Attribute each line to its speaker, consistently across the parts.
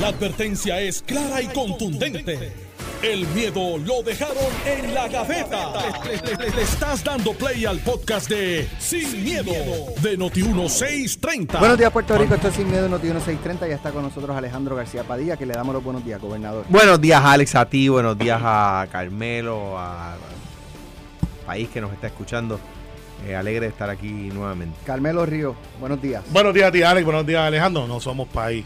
Speaker 1: La advertencia es clara y contundente. El miedo lo dejaron en la gaveta. Le, le- le estás dando play al podcast de Sin, miedo, de Noti1630.
Speaker 2: Buenos días, Puerto Rico. Esto es Sin Miedo, Noti 1630. Ya está con nosotros Alejandro García Padilla, que le damos los buenos días, gobernador.
Speaker 3: Buenos días, Alex, a ti. Buenos días a Carmelo, a- al país que nos está escuchando. Eh, alegre de estar aquí nuevamente.
Speaker 2: Carmelo Río, buenos días.
Speaker 4: Buenos días a ti, Alex. Buenos días, Alejandro. No somos país,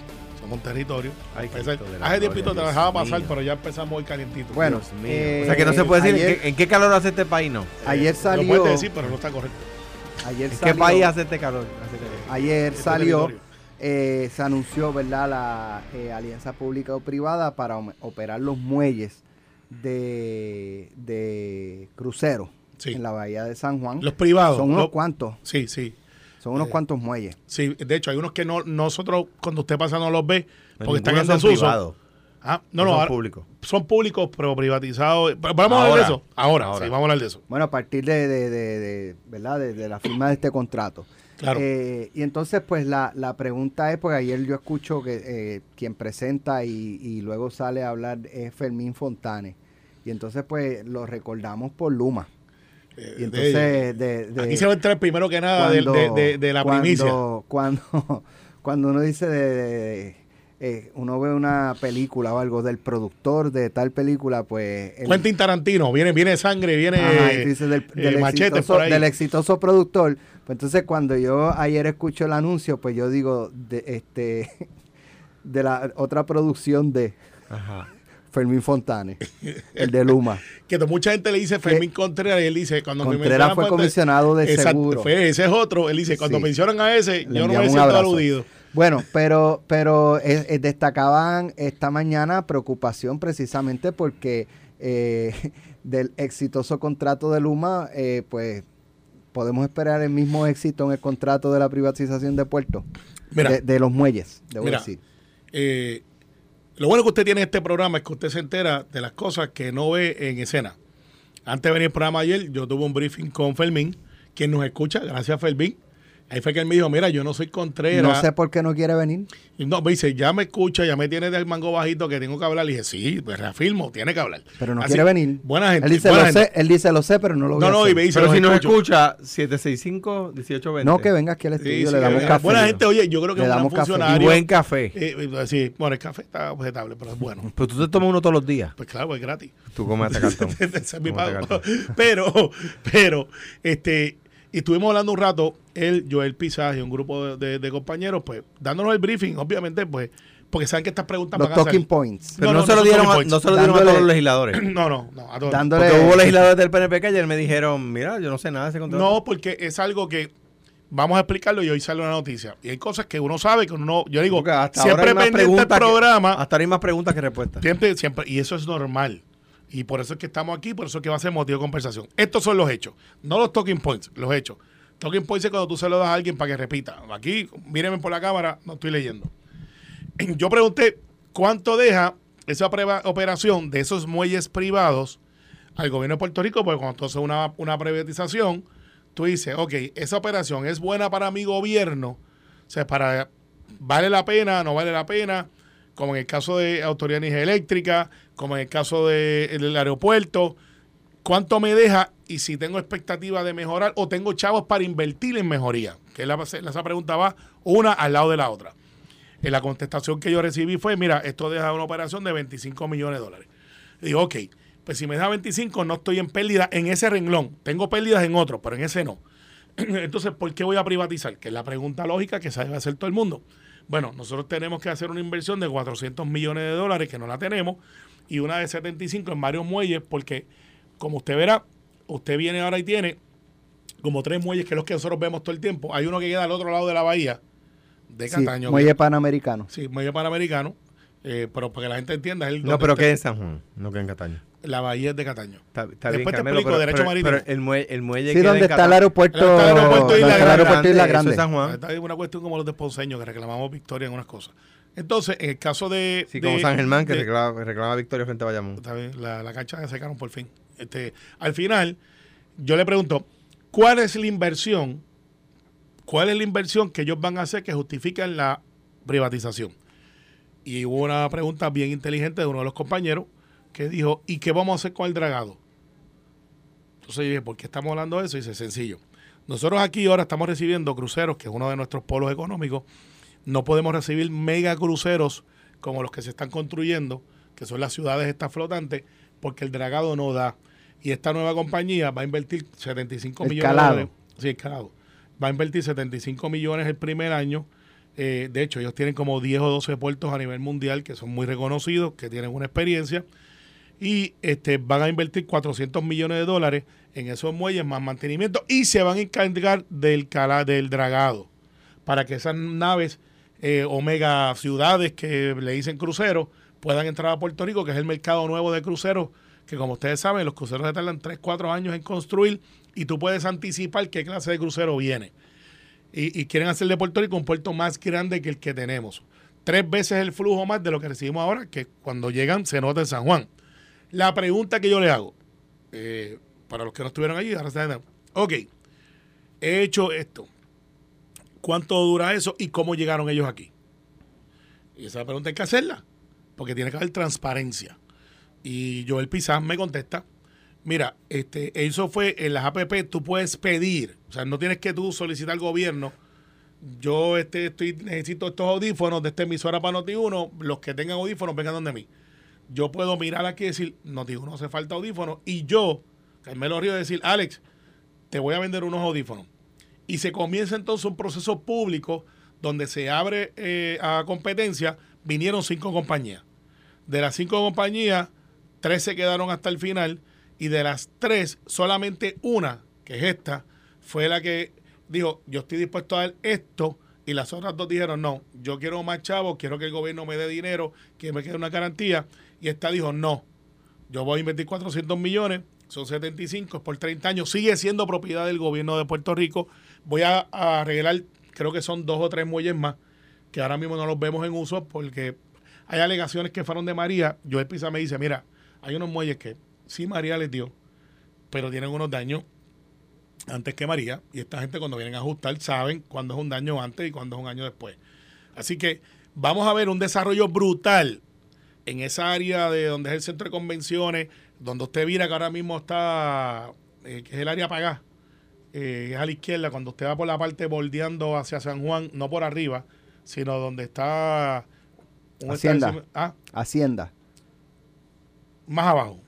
Speaker 4: somos territorio.
Speaker 3: Ay,
Speaker 4: Hace
Speaker 3: gloria,
Speaker 4: tiempito te dejaba pasar,
Speaker 3: mío.
Speaker 4: pero ya empezamos hoy calientito.
Speaker 2: Bueno, eh,
Speaker 3: o sea que no se puede decir
Speaker 2: ayer-
Speaker 3: en, qué, en qué calor hace este país, no.
Speaker 2: Ayer
Speaker 4: Lo
Speaker 2: salió.
Speaker 4: puedes decir, pero no está correcto.
Speaker 2: Ayer
Speaker 3: ¿En qué
Speaker 2: salió.
Speaker 3: país hace este calor? Hace este-
Speaker 2: Ayer
Speaker 4: Este
Speaker 2: salió. eh, se anunció, ¿verdad?, la eh, alianza pública o privada para operar los muelles de, de crucero
Speaker 4: Sí.
Speaker 2: en la bahía de San Juan.
Speaker 4: Los privados.
Speaker 2: Son unos
Speaker 4: los-
Speaker 2: cuantos,
Speaker 4: Sí, sí.
Speaker 2: Son unos
Speaker 4: Eh,
Speaker 2: cuantos muelles.
Speaker 4: Sí, de hecho, hay unos que no nosotros, cuando usted pasa, no los ve porque están en
Speaker 3: son
Speaker 4: desuso.
Speaker 3: privados,
Speaker 4: Ah, no,
Speaker 3: no
Speaker 4: no,
Speaker 3: son
Speaker 4: ahora-
Speaker 3: públicos.
Speaker 4: son públicos, pero privatizados. Pero Vamos a hablar de eso. Ahora,
Speaker 3: Ahora.
Speaker 4: sí, vamos a hablar de eso.
Speaker 2: Bueno, a partir de, de- de- de, ¿verdad? De, de la firma de este contrato.
Speaker 4: Claro.
Speaker 2: Eh, y entonces, pues la, la pregunta es, porque ayer yo escucho que eh, quien presenta y, y luego sale a hablar es Fermín Fontane. Y entonces, pues lo recordamos por Luma.
Speaker 4: Eh,
Speaker 2: Y entonces, de, de-
Speaker 4: aquí se va a entrar primero que nada de, de- la
Speaker 2: cuando-
Speaker 4: primicia.
Speaker 2: Cuando, cuando uno dice de, eh, uno ve una película o algo del productor de tal película, pues... el-
Speaker 4: Quentin Tarantino, viene, viene sangre, viene
Speaker 2: Ajá, dices del,
Speaker 4: eh,
Speaker 2: del
Speaker 4: machetes
Speaker 2: exitoso, del exitoso productor. Pues entonces cuando yo ayer escucho el anuncio, pues yo digo de este de la otra producción de
Speaker 3: Ajá.
Speaker 2: Fermín Fontane, el de Luma.
Speaker 4: que mucha gente le dice Fermín Contreras y él dice cuando me
Speaker 2: Contreras
Speaker 4: mencionan
Speaker 2: fue comisionado de
Speaker 4: Exacto,
Speaker 2: seguro.
Speaker 4: fue- ese es otro, él dice cuando
Speaker 2: Sí.
Speaker 4: mencionan a ese,
Speaker 2: Le
Speaker 4: yo no me siento aludido.
Speaker 2: Bueno, pero pero eh, eh, destacaban esta mañana preocupación precisamente porque eh, del exitoso contrato de Luma, eh, pues podemos esperar el mismo éxito en el contrato de la privatización de puertos, de, de los muelles, debo
Speaker 4: Mira,
Speaker 2: decir.
Speaker 4: Lo bueno que usted tiene en este programa es que usted se entera de las cosas que no ve en escena. Antes de venir el programa ayer, yo tuve un briefing con Fermín, quien nos escucha, gracias Fermín. Ahí fue que él me dijo, mira, yo no soy Contreras.
Speaker 2: No sé por qué no quiere venir.
Speaker 4: Y no, me dice, ya me escucha, ya me tiene del mango bajito que tengo que hablar. Le dije, sí, pues reafirmo, tiene que hablar.
Speaker 2: Pero no
Speaker 4: Así-
Speaker 2: quiere venir.
Speaker 4: Buena gente.
Speaker 2: Él dice, lo
Speaker 4: gente.
Speaker 2: sé, él dice, lo sé, pero no lo voy
Speaker 4: No,
Speaker 2: a
Speaker 4: no,
Speaker 2: hacer.
Speaker 4: y me dice,
Speaker 3: Pero si nos escucha, 765-1820.
Speaker 2: No, que venga aquí al estudio,
Speaker 4: sí,
Speaker 2: le damos café.
Speaker 4: Buena gente, oye, yo creo que
Speaker 2: Le
Speaker 4: es un
Speaker 2: damos
Speaker 4: buen
Speaker 2: café.
Speaker 3: Y
Speaker 4: funcionario.
Speaker 3: buen café.
Speaker 4: Eh, eh, sí, bueno, el café está objetable, pero es bueno.
Speaker 3: Pero tú te tomas uno todos los días.
Speaker 4: Pues claro, es gratis.
Speaker 3: Tú comes hasta cartón.
Speaker 4: Ese es mi
Speaker 3: Comes hasta
Speaker 4: pago.
Speaker 3: cartón.
Speaker 4: Pero, pero, este, y estuvimos hablando un rato, él, Joel Pizarro y un grupo de, de- de compañeros, pues, dándonos el briefing, obviamente, pues, porque saben que estas preguntas
Speaker 2: Los
Speaker 4: van a
Speaker 2: talking
Speaker 4: salir.
Speaker 2: points.
Speaker 3: Pero
Speaker 4: No,
Speaker 3: no,
Speaker 4: no,
Speaker 3: se lo dieron, a, no se lo dieron a todos los legisladores.
Speaker 4: No, no, no, a todos.
Speaker 2: Dándole-
Speaker 3: Porque hubo legisladores del PNP que ayer me dijeron, mira, yo no sé nada de ese contrato.
Speaker 4: No, porque es algo que vamos a explicarlo y hoy sale una noticia. Y hay cosas que uno sabe que uno, yo digo,
Speaker 3: hasta
Speaker 4: siempre
Speaker 3: hay más
Speaker 4: pendiente del
Speaker 3: que-
Speaker 4: programa,
Speaker 3: hasta ahora hay más preguntas que respuestas.
Speaker 4: siempre, siempre, y eso es normal. Y por eso es que estamos aquí, por eso es que va a ser motivo de conversación. Estos son los hechos, no los talking points, los hechos. Talking points es cuando tú se lo das a alguien para que repita. Aquí, mírenme por la cámara, no estoy leyendo. Yo pregunté cuánto deja esa operación de esos muelles privados al gobierno de Puerto Rico, porque cuando tú haces una, una privatización, tú dices, ok, esa operación es buena para mi gobierno, o sea, para, vale la pena, no vale la pena, como en el caso de Autoridad de Eléctrica, como en el caso de- del aeropuerto, cuánto me deja y si tengo expectativa de mejorar o tengo chavos para invertir en mejoría, que la, esa pregunta va una al lado de la otra. En la contestación que yo recibí fue, mira, esto deja una operación de 25 millones de dólares. Digo, ok, pues si me da 25 no estoy en pérdida en ese renglón. Tengo pérdidas en otro, pero en ese no. Entonces, ¿por qué voy a privatizar? Que es la pregunta lógica que sabe hacer todo el mundo. Bueno, nosotros tenemos que hacer una inversión de 400 millones de dólares, que no la tenemos, y una de 75 en varios muelles, porque, como usted verá, usted viene ahora y tiene como tres muelles que es los que nosotros vemos todo el tiempo. Hay uno que queda al otro lado de la bahía, de
Speaker 2: Sí,
Speaker 4: Cataño.
Speaker 2: muelle panamericano.
Speaker 4: Sí, muelle panamericano. eh, pero para que la gente entienda, es el
Speaker 3: No, pero que en San Juan, no que en Cataño.
Speaker 4: La bahía es de Cataño.
Speaker 3: Está, está
Speaker 4: Después
Speaker 3: bien,
Speaker 4: te explico,
Speaker 3: pero,
Speaker 4: derecho
Speaker 3: pero-
Speaker 4: marítimo.
Speaker 3: pero el muelle, el muelle
Speaker 2: Sí, donde está el aeropuerto,
Speaker 4: Está el aeropuerto Isla Grande,
Speaker 2: aeropuerto Isla
Speaker 3: Eso
Speaker 2: Grande.
Speaker 3: es San Juan.
Speaker 4: Está ahí una cuestión como los de Ponceño, que reclamamos victoria en unas cosas. Entonces, en el caso de.
Speaker 3: Sí,
Speaker 4: de-
Speaker 3: como San Germán, que
Speaker 4: de-
Speaker 3: reclama, reclama victoria frente a Bayamón.
Speaker 4: Está bien, la, la cancha se secaron por fin. Este, al final, yo le pregunto, ¿cuál es la inversión? ¿Cuál es la inversión que ellos van a hacer que justifiquen la privatización? Y hubo una pregunta bien inteligente de uno de los compañeros que dijo, ¿y qué vamos a hacer con el dragado? Entonces yo dije, ¿por qué estamos hablando de eso? Y dice, sencillo. Nosotros aquí ahora estamos recibiendo cruceros, que es uno de nuestros polos económicos. No podemos recibir mega cruceros como los que se están construyendo, que son las ciudades estas flotantes, porque el dragado no da. Y esta nueva compañía va a invertir 75 millones de
Speaker 2: Escalado.
Speaker 4: dólares. Sí, escalado. Va a invertir 75 millones el primer año. Eh, de hecho, ellos tienen como 10 o 12 puertos a nivel mundial que son muy reconocidos, que tienen una experiencia. Y este, van a invertir 400 millones de dólares en esos muelles más mantenimiento y se van a encargar del, cala, del dragado para que esas naves eh, o mega ciudades que le dicen cruceros puedan entrar a Puerto Rico, que es el mercado nuevo de cruceros, que como ustedes saben, los cruceros se tardan 3, 4 años en construir y tú puedes anticipar qué clase de crucero viene. Y, y quieren hacer de Puerto Rico un puerto más grande que el que tenemos. Tres veces el flujo más de lo que recibimos ahora, que cuando llegan se nota en San Juan. La pregunta que yo le hago, eh, para los que no estuvieron allí, ahora saben, ok, he hecho esto. ¿Cuánto dura eso y cómo llegaron ellos aquí? Y esa pregunta hay que hacerla, porque tiene que haber transparencia. Y Joel Pizán me contesta, mira, este, eso fue en las APP, tú puedes pedir, o sea, no tienes que tú solicitar al gobierno, yo este, estoy, necesito estos audífonos de esta emisora para Noti1, los que tengan audífonos vengan donde mí. Yo puedo mirar aquí y decir, Noti1 hace falta audífonos, y yo, Carmelo Río, decir, Alex, te voy a vender unos audífonos. Y se comienza entonces un proceso público donde se abre eh, a competencia, vinieron cinco compañías. De las cinco compañías, tres se quedaron hasta el final y de las tres, solamente una, que es esta, fue la que dijo, yo estoy dispuesto a dar esto y las otras dos dijeron, no, yo quiero más chavos, quiero que el gobierno me dé dinero, que me quede una garantía. Y esta dijo, no, yo voy a invertir 400 millones, son 75, es por 30 años, sigue siendo propiedad del gobierno de Puerto Rico. Voy a, a arreglar, creo que son dos o tres muelles más, que ahora mismo no los vemos en uso porque hay alegaciones que fueron de María. Joel Pisa me dice, mira, hay unos muelles que sí María les dio, pero tienen unos daños antes que María. Y esta gente cuando vienen a ajustar saben cuándo es un daño antes y cuándo es un año después. Así que vamos a ver un desarrollo brutal en esa área de donde es el centro de convenciones, donde usted mira que ahora mismo está, eh, que es el área pagá, eh, es a la izquierda, cuando usted va por la parte bordeando hacia San Juan, no por arriba, sino donde está
Speaker 2: Hacienda.
Speaker 4: Ah,
Speaker 2: Hacienda.
Speaker 4: más abajo.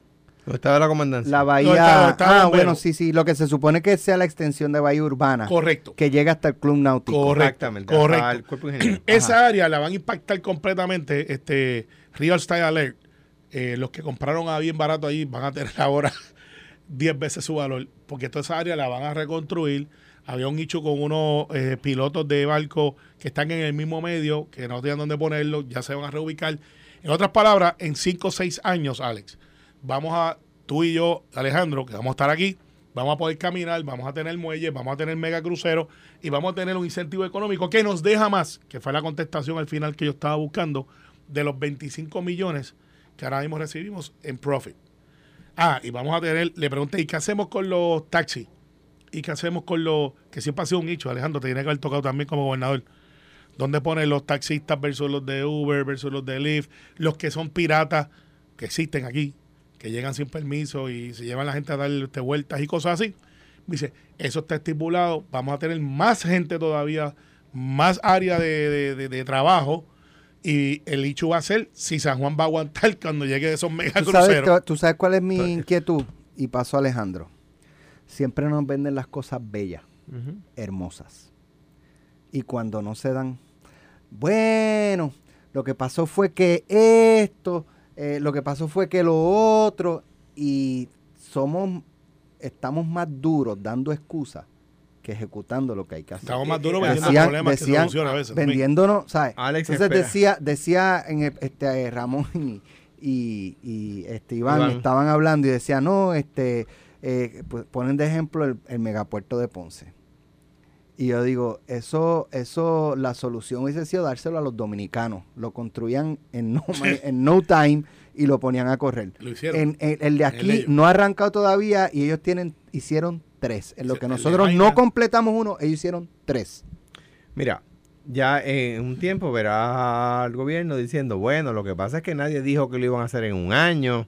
Speaker 3: ¿Dónde estaba la comandancia?
Speaker 2: La
Speaker 4: No,
Speaker 2: bahía.
Speaker 4: estaba- estaba
Speaker 2: ah,
Speaker 4: bombero.
Speaker 2: bueno, sí, sí. Lo que se supone que sea la extensión de bahía urbana.
Speaker 4: Correcto.
Speaker 2: Que llega hasta el club náutico.
Speaker 4: Correcto.
Speaker 3: Exactamente.
Speaker 4: correcto.
Speaker 3: Cuerpo.
Speaker 4: Esa área la van a impactar completamente. Este Real Style Alert. eh, los que compraron a bien barato ahí van a tener ahora 10 veces su valor. Porque toda esa área la van a reconstruir. Había un nicho con unos eh, pilotos de barco que están en el mismo medio, que no tienen dónde ponerlo, ya se van a reubicar. En otras palabras, en 5 o 6 años, Alex, vamos a, tú y yo, Alejandro, que vamos a estar aquí, vamos a poder caminar, vamos a tener muelles, vamos a tener mega cruceros y vamos a tener un incentivo económico que nos deja más, que fue la contestación al final que yo estaba buscando, de los 25 millones que ahora mismo recibimos en profit. Ah, y vamos a tener, le pregunté, ¿y qué hacemos con los taxis? ¿Y qué hacemos con los, que siempre ha sido un nicho, Alejandro, te tiene que haber tocado también como gobernador? ¿Dónde ponen los taxistas versus los de Uber versus los de Lyft? Los que son piratas, que existen aquí, que llegan sin permiso y se llevan la gente a dar este, vueltas y cosas así. Dice, eso está estipulado, vamos a tener más gente todavía, más área de- de- de trabajo y el hecho va a ser si San Juan va a aguantar cuando llegue esos mega
Speaker 2: ¿Tú sabes,
Speaker 4: cruceros.
Speaker 2: tú sabes cuál es mi inquietud? Y pasó Alejandro. Siempre nos venden las cosas bellas, hermosas. Y cuando no se dan, bueno, lo que pasó fue que esto, eh, lo que pasó fue que lo otro, y somos, estamos más duros dando excusas que ejecutando lo que hay que hacer.
Speaker 4: Estamos más duros
Speaker 3: Eh,
Speaker 4: vendiendo
Speaker 2: decían,
Speaker 4: problemas que
Speaker 2: decían,
Speaker 4: solucionan a veces.
Speaker 2: vendiéndonos, ¿sabes?
Speaker 3: Alex,
Speaker 2: Entonces
Speaker 3: espera.
Speaker 2: decía, decía en el- este eh, Ramón y, y, y, este Iván,
Speaker 3: Iván.
Speaker 2: estaban hablando y decía no, este eh, pues, ponen de ejemplo el, el megapuerto de Ponce. Y yo digo, eso, eso, la solución hubiese sido dárselo a los dominicanos. Lo construían en no, en no time y lo ponían a correr.
Speaker 4: Lo hicieron.
Speaker 2: En, en- el de
Speaker 4: el
Speaker 2: aquí no ha arrancado todavía y ellos tienen, hicieron tres. En lo que nosotros no completamos uno, ellos hicieron tres.
Speaker 3: Mira, ya en un tiempo verá al gobierno diciendo, bueno, lo que pasa es que nadie dijo que lo iban a hacer en un año.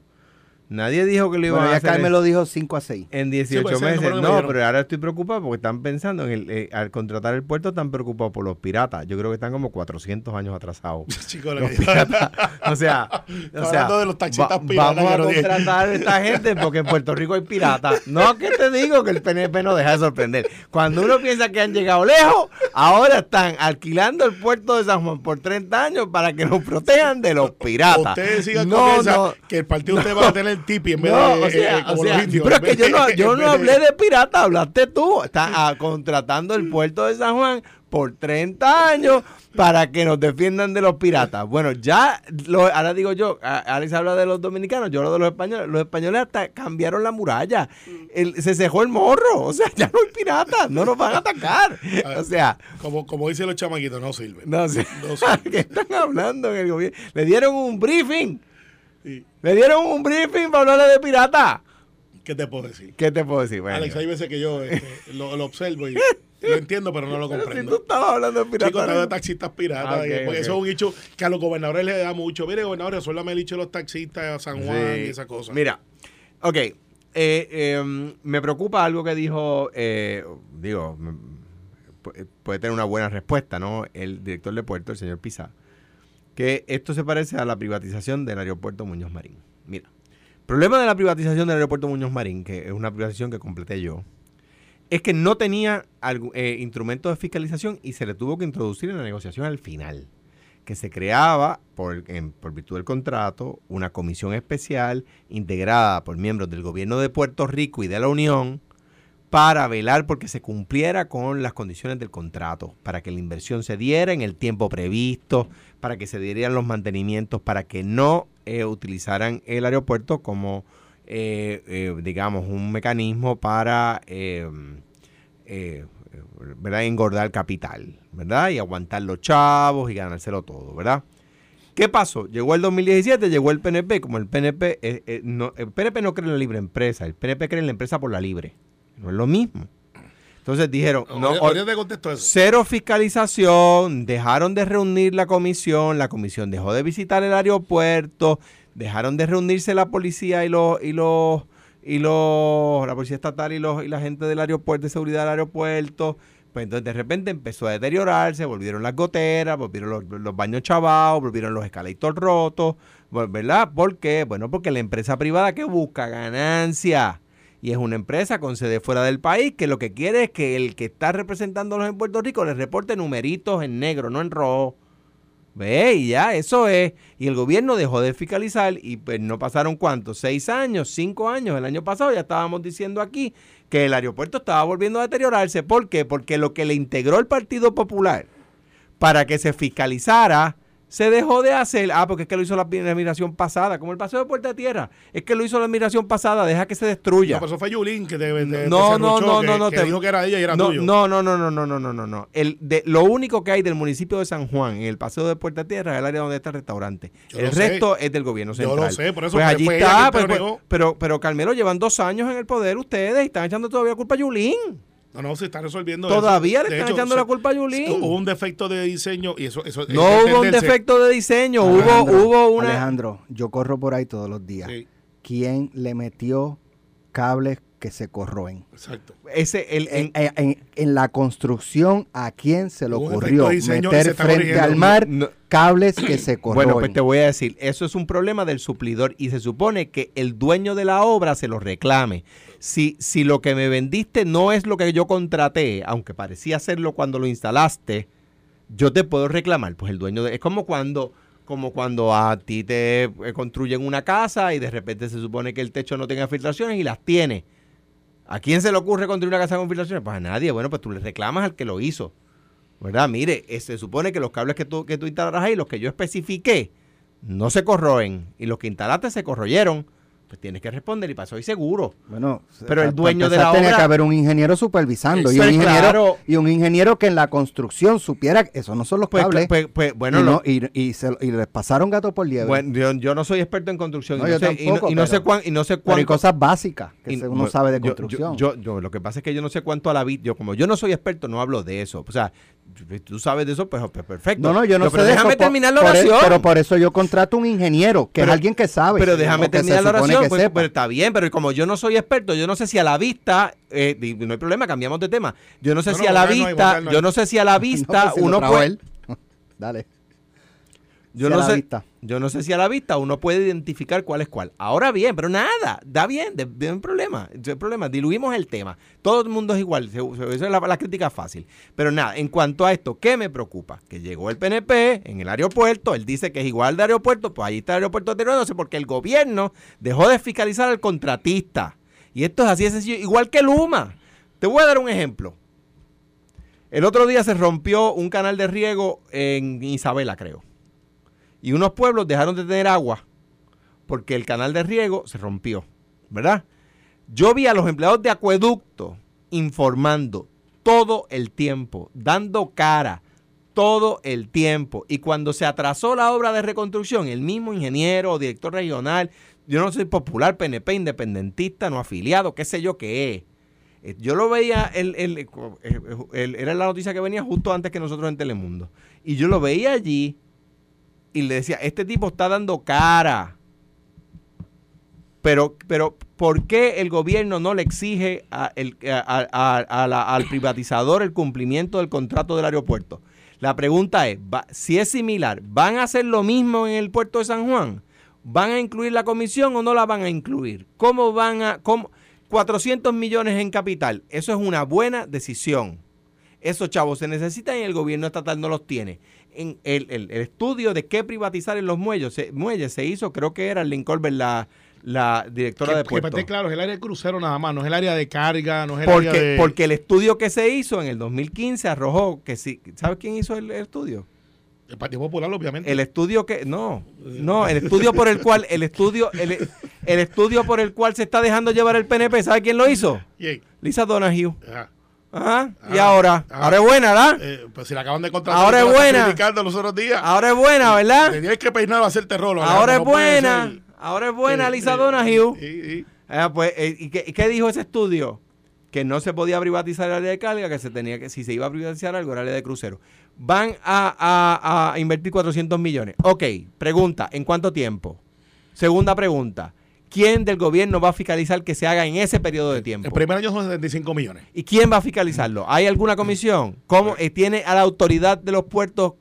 Speaker 3: Nadie dijo que lo iban
Speaker 2: Bueno,
Speaker 3: a hacer en-
Speaker 2: Carmen lo dijo 5 a 6.
Speaker 3: en 18
Speaker 4: pues, ese es el
Speaker 3: meses.
Speaker 4: me
Speaker 3: No, pero ahora estoy preocupado porque están pensando en el, eh, al contratar el puerto están preocupados por los piratas. Yo creo que están como 400 años atrasados.
Speaker 4: Chicos, lo
Speaker 3: Los piratas. O sea, o sea
Speaker 4: hablando de los taxistas piratas
Speaker 3: vamos a
Speaker 4: no
Speaker 3: contratar a esta gente porque en Puerto Rico hay piratas. No, que te digo que el PNP no deja de sorprender. Cuando uno piensa que han llegado lejos, ahora están alquilando el puerto de San Juan por 30 años para que nos protejan de los piratas.
Speaker 4: Ustedes sigan
Speaker 3: no,
Speaker 4: con esa,
Speaker 3: no,
Speaker 4: que el partido usted va a tener tipi en vez
Speaker 3: no,
Speaker 4: de
Speaker 3: o sea,
Speaker 4: eh, como
Speaker 3: o sea,
Speaker 4: los indios.
Speaker 3: pero es que yo no, yo no hablé de pirata, hablaste tú. Están ah, contratando el puerto de San Juan por 30 años para que nos defiendan de los piratas. Bueno, ya, lo- ahora digo yo, Alex habla de los dominicanos, yo hablo de los españoles. Los españoles hasta cambiaron la muralla. El- se cejó el morro. O sea, ya no hay piratas, no nos van a atacar. O sea,
Speaker 4: Como, como dicen los chamaquitos, no sirve.
Speaker 3: no. ¿Qué están hablando en el gobierno? Le dieron un briefing.
Speaker 4: Sí.
Speaker 3: Le dieron un briefing para hablarle de pirata.
Speaker 4: ¿Qué te puedo decir?
Speaker 3: ¿Qué te puedo decir? Bueno,
Speaker 4: Alex, hay veces que yo este, lo, lo observo y lo entiendo, pero no lo
Speaker 3: pero si tú
Speaker 4: comprendo.
Speaker 3: estabas hablando de pirata.
Speaker 4: Chicos, de taxistas piratas.
Speaker 3: Ah,
Speaker 4: y- porque eso es un hecho que a los gobernadores les da mucho. Mire, gobernador, resuélvame el hecho de los taxistas a San Juan
Speaker 3: Sí.
Speaker 4: y esa cosa.
Speaker 3: Mira, ok. eh, eh, me preocupa algo que dijo, eh, digo, mm, pu- puede tener una buena respuesta, ¿no? El director de puerto, el señor Pizá, que esto se parece a la privatización del aeropuerto Muñoz Marín. Mira, problema de la privatización del aeropuerto Muñoz Marín, que es una privatización que completé yo, es que no tenía eh, instrumentos de fiscalización y se le tuvo que introducir en la negociación al final que se creaba por virtud del contrato una comisión especial integrada por miembros del gobierno de Puerto Rico y de la Unión para velar porque se cumpliera con las condiciones del contrato, para que la inversión se diera en el tiempo previsto, para que se dieran los mantenimientos, para que no eh, utilizaran el aeropuerto como, eh, eh, digamos, un mecanismo para eh, eh, ¿verdad? engordar capital, ¿verdad? Y aguantar los chavos y ganárselo todo, ¿verdad? ¿Qué pasó? Llegó el 2017, llegó el PNP, como el PNP, no, el PNP no cree en la libre empresa, el PNP cree en la empresa por la libre. No es lo mismo. Entonces dijeron, no,
Speaker 4: ahorita te contesto eso.
Speaker 3: cero fiscalización, dejaron de reunir la comisión, la comisión dejó de visitar el aeropuerto, dejaron de reunirse la policía y los y los y los la policía estatal y los y la gente del aeropuerto de seguridad del aeropuerto. Pues entonces de repente empezó a deteriorarse, volvieron las goteras, volvieron los, los baños chavados, volvieron los escalators rotos, ¿verdad? ¿Por qué? Bueno, porque la empresa privada que busca ganancia y es una empresa con sede fuera del país que lo que quiere es que el que está representándolos en Puerto Rico les reporte numeritos en negro, no en rojo. Ve, y ya, eso es. Y el gobierno dejó de fiscalizar y pues no pasaron cuántos, seis años, cinco años. El año pasado ya estábamos diciendo aquí que el aeropuerto estaba volviendo a deteriorarse. ¿Por qué? Porque lo que le integró el Partido Popular para que se fiscalizara se dejó de hacer. Ah, porque es que lo hizo la admiración pasada, como el paseo de Puerta de Tierra. Es que lo hizo la admiración pasada, deja que se destruya.
Speaker 4: No, pero eso fue Yulín que te,
Speaker 3: No, no, no,
Speaker 4: que-
Speaker 3: no, no,
Speaker 4: que
Speaker 3: te-
Speaker 4: dijo que era ella y era
Speaker 3: no,
Speaker 4: tuyo.
Speaker 3: No, no, no, no, no, no, no, no, no. El de, lo único que hay del municipio de San Juan en el paseo de Puerta Tierra es el área donde está el restaurante.
Speaker 4: Yo
Speaker 3: el
Speaker 4: sé.
Speaker 3: resto es del gobierno
Speaker 4: Yo
Speaker 3: central.
Speaker 4: lo sé, por eso
Speaker 3: Pues allí está, pues,
Speaker 4: lo
Speaker 3: pues, pero, pero Carmelo llevan dos años en el poder ustedes y están echando todavía culpa a Yulín.
Speaker 4: No, no, se está resolviendo
Speaker 3: Todavía
Speaker 4: eso.
Speaker 3: le están
Speaker 4: hecho,
Speaker 3: echando la culpa a Yulín.
Speaker 4: Hubo un defecto de diseño y eso, eso es
Speaker 3: No hubo un defecto de diseño, hubo,
Speaker 2: Alejandro,
Speaker 3: hubo una...
Speaker 2: Alejandro, yo corro por ahí todos los días.
Speaker 4: Sí,
Speaker 2: ¿Quién le metió cables que se corroen?
Speaker 4: exacto.
Speaker 3: Ese, el,
Speaker 2: En,
Speaker 3: en-
Speaker 2: en- en la construcción, ¿a quién se le ocurrió meter frente al mar
Speaker 3: No, no.
Speaker 2: cables que se corroen?
Speaker 3: Bueno, pues te voy a decir, eso es un problema del suplidor y se supone que el dueño de la obra se lo reclame. Si, si lo que me vendiste no es lo que yo contraté, aunque parecía serlo cuando lo instalaste, yo te puedo reclamar. Pues el dueño de, es como cuando como cuando a ti te eh, construyen una casa y de repente se supone que el techo no tenga filtraciones y las tiene. ¿A quién se le ocurre construir una casa con filtraciones? Pues a nadie. Bueno, pues tú le reclamas al que lo hizo. ¿Verdad? Mire, eh, se supone que los cables que tú, que tú instalarás ahí, los que yo especifiqué, no se corroen. Y los que instalaste se corroyeron. Pues tienes que responder y pasó y seguro.
Speaker 2: Bueno,
Speaker 3: Pero el dueño de la
Speaker 2: tenía
Speaker 3: obra-
Speaker 2: que haber un ingeniero supervisando y
Speaker 3: Eso
Speaker 2: un, ingeniero,
Speaker 3: claro.
Speaker 2: y un ingeniero que en la construcción supiera que esos no son los
Speaker 3: Pues,
Speaker 2: cables.
Speaker 3: pues, pues, bueno,
Speaker 2: y,
Speaker 3: lo-
Speaker 2: no- y, y se- y les pasaron gato por liebre.
Speaker 3: bueno, yo, yo no soy experto en construcción.
Speaker 2: No,
Speaker 3: y, no sé,
Speaker 2: tampoco,
Speaker 3: y no sé cuán, y no sé
Speaker 2: pero hay
Speaker 3: cuánto-
Speaker 2: cosas básicas que uno
Speaker 3: bueno,
Speaker 2: sabe de construcción.
Speaker 3: Yo, yo, yo- lo que pasa es que yo no sé cuánto a la vid, yo como yo no soy experto, no hablo de eso. O sea, tú sabes de eso, pues, pues, perfecto.
Speaker 2: No, no, yo no
Speaker 3: Pero-
Speaker 2: sé de
Speaker 3: déjame
Speaker 2: eso, por-
Speaker 3: terminar la
Speaker 2: por e-
Speaker 3: oración.
Speaker 2: pero por eso yo contrato un ingeniero, que
Speaker 3: Pero-
Speaker 2: es alguien que sabe.
Speaker 3: Pero déjame terminar la oración.
Speaker 2: Que
Speaker 3: pues,
Speaker 2: sepa.
Speaker 3: pero está bien, pero como yo no soy experto, yo no sé si a la vista, eh, no hay problema, cambiamos de tema. Yo no sé
Speaker 4: No,
Speaker 3: si
Speaker 4: no,
Speaker 3: a la
Speaker 4: vocal no hay,
Speaker 3: vista,
Speaker 4: vocal no hay.
Speaker 3: yo no sé si a la
Speaker 2: No,
Speaker 3: vista
Speaker 2: pues
Speaker 3: uno puede.
Speaker 2: él. Dale.
Speaker 3: Yo
Speaker 2: Si
Speaker 3: no
Speaker 2: a la
Speaker 3: sé,
Speaker 2: vista.
Speaker 3: yo no sé si a la vista uno puede identificar cuál es cuál. Ahora bien, pero nada, da bien, de, de un problema, de un problema. Diluimos el tema. Todo el mundo es igual, esa es la, la crítica fácil. Pero nada, en cuanto a esto, ¿qué me preocupa? Que llegó el PNP en el aeropuerto, él dice que es igual de aeropuerto, pues ahí está el aeropuerto sé porque el gobierno dejó de fiscalizar al contratista. Y esto es así de sencillo, igual que Luma. Te voy a dar un ejemplo. El otro día se rompió un canal de riego en Isabela, creo. Y unos pueblos dejaron de tener agua porque el canal de riego se rompió, ¿verdad? Yo vi a los empleados de acueducto informando todo el tiempo, dando cara todo el tiempo. Y cuando se atrasó la obra de reconstrucción, el mismo ingeniero o director regional, yo no soy popular, PNP, independentista, no afiliado, qué sé yo qué es. Eh, Yo lo veía, era la noticia que venía justo antes que nosotros en Telemundo. Y yo lo veía allí y le decía, este tipo está dando cara. Pero, pero ¿por qué el gobierno no le exige a el- a- al privatizador el cumplimiento del contrato del aeropuerto? La pregunta es, si es similar, ¿van a hacer lo mismo en el puerto de San Juan? ¿Van a incluir la comisión o no la van a incluir? ¿Cómo van a...? Cómo? 400 millones en capital, eso es una buena decisión. Esos chavos se necesitan y el gobierno estatal no los tiene. En el, el- el estudio de qué privatizar en los muelles se, muelles se hizo, creo que era Colbert, la, la directora
Speaker 4: Que,
Speaker 3: de
Speaker 4: que
Speaker 3: puerto.
Speaker 4: estar claro, es el área de crucero nada más, no es el área de carga, no es el área
Speaker 3: Porque,
Speaker 4: de...
Speaker 3: porque el estudio que se hizo en el 2015 arrojó que sí. ¿Sabes quién hizo el, el estudio?
Speaker 4: El Partido Popular, obviamente.
Speaker 3: El estudio que no, no, el estudio por el cual el estudio el, el estudio por el cual se está dejando llevar el PNP, ¿sabe quién lo hizo? Lisa Donahue.
Speaker 4: Ajá.
Speaker 3: Ajá. Y
Speaker 4: Ah,
Speaker 3: ahora,
Speaker 4: ah.
Speaker 3: ahora es buena, ¿verdad?
Speaker 4: Eh, pues si la acaban de contratar.
Speaker 3: Ahora es buena.
Speaker 4: los otros días.
Speaker 3: Ahora es buena, ¿verdad?
Speaker 4: Tenías que peinar a hacerte rolo.
Speaker 3: Ahora es buena. Ahora es buena
Speaker 4: Eh,
Speaker 3: Lisa
Speaker 4: eh,
Speaker 3: Donahue. Ah, pues, eh, ¿y, qué, y qué dijo ese estudio? Que no se podía privatizar el área de carga, que se tenía que, si se iba a privatizar algo, era el área de crucero. Van a, a- a invertir 400 millones. Ok, pregunta, ¿en cuánto tiempo? Segunda pregunta, ¿quién del gobierno va a fiscalizar que se haga en ese periodo de tiempo?
Speaker 4: El primer año son 75 millones.
Speaker 3: ¿Y quién va a fiscalizarlo? ¿Hay alguna comisión? ¿Cómo tiene a la autoridad de los puertos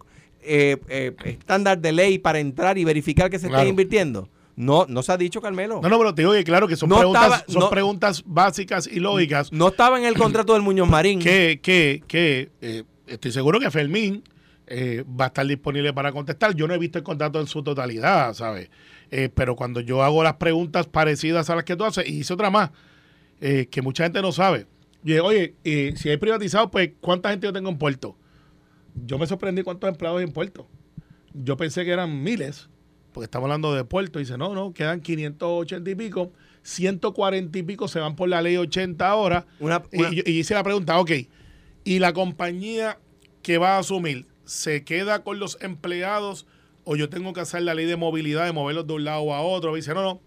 Speaker 3: eh, eh, estándar de ley para entrar y verificar que se
Speaker 4: Claro.
Speaker 3: está invirtiendo? No, no se ha dicho, Carmelo.
Speaker 4: No, no, pero te digo que claro que son,
Speaker 3: No
Speaker 4: preguntas,
Speaker 3: estaba-
Speaker 4: son
Speaker 3: no-
Speaker 4: preguntas básicas y lógicas
Speaker 3: No estaba en el contrato del Muñoz Marín.
Speaker 4: que, que, que eh, estoy seguro que Fermín eh, va a estar disponible para contestar. Yo no he visto el contrato en su totalidad, ¿sabes? Eh, pero cuando yo hago las preguntas parecidas a las que tú haces, y hice otra más, eh, que mucha gente no sabe. Y, oye, eh, si hay privatizado, pues ¿cuánta gente yo tengo en Puerto? Yo me sorprendí cuántos empleados hay en Puerto. Yo pensé que eran miles, porque estamos hablando de Puerto. Y dice, no, no, quedan 580 y pico, 140 y pico se van por la ley 80 ahora.
Speaker 3: Una-
Speaker 4: Y-
Speaker 3: una-
Speaker 4: Y, y hice la pregunta, ok, ¿y la compañía que va a asumir se queda con los empleados o yo tengo que hacer la ley de movilidad, de moverlos de un lado a otro? Dice, no, no,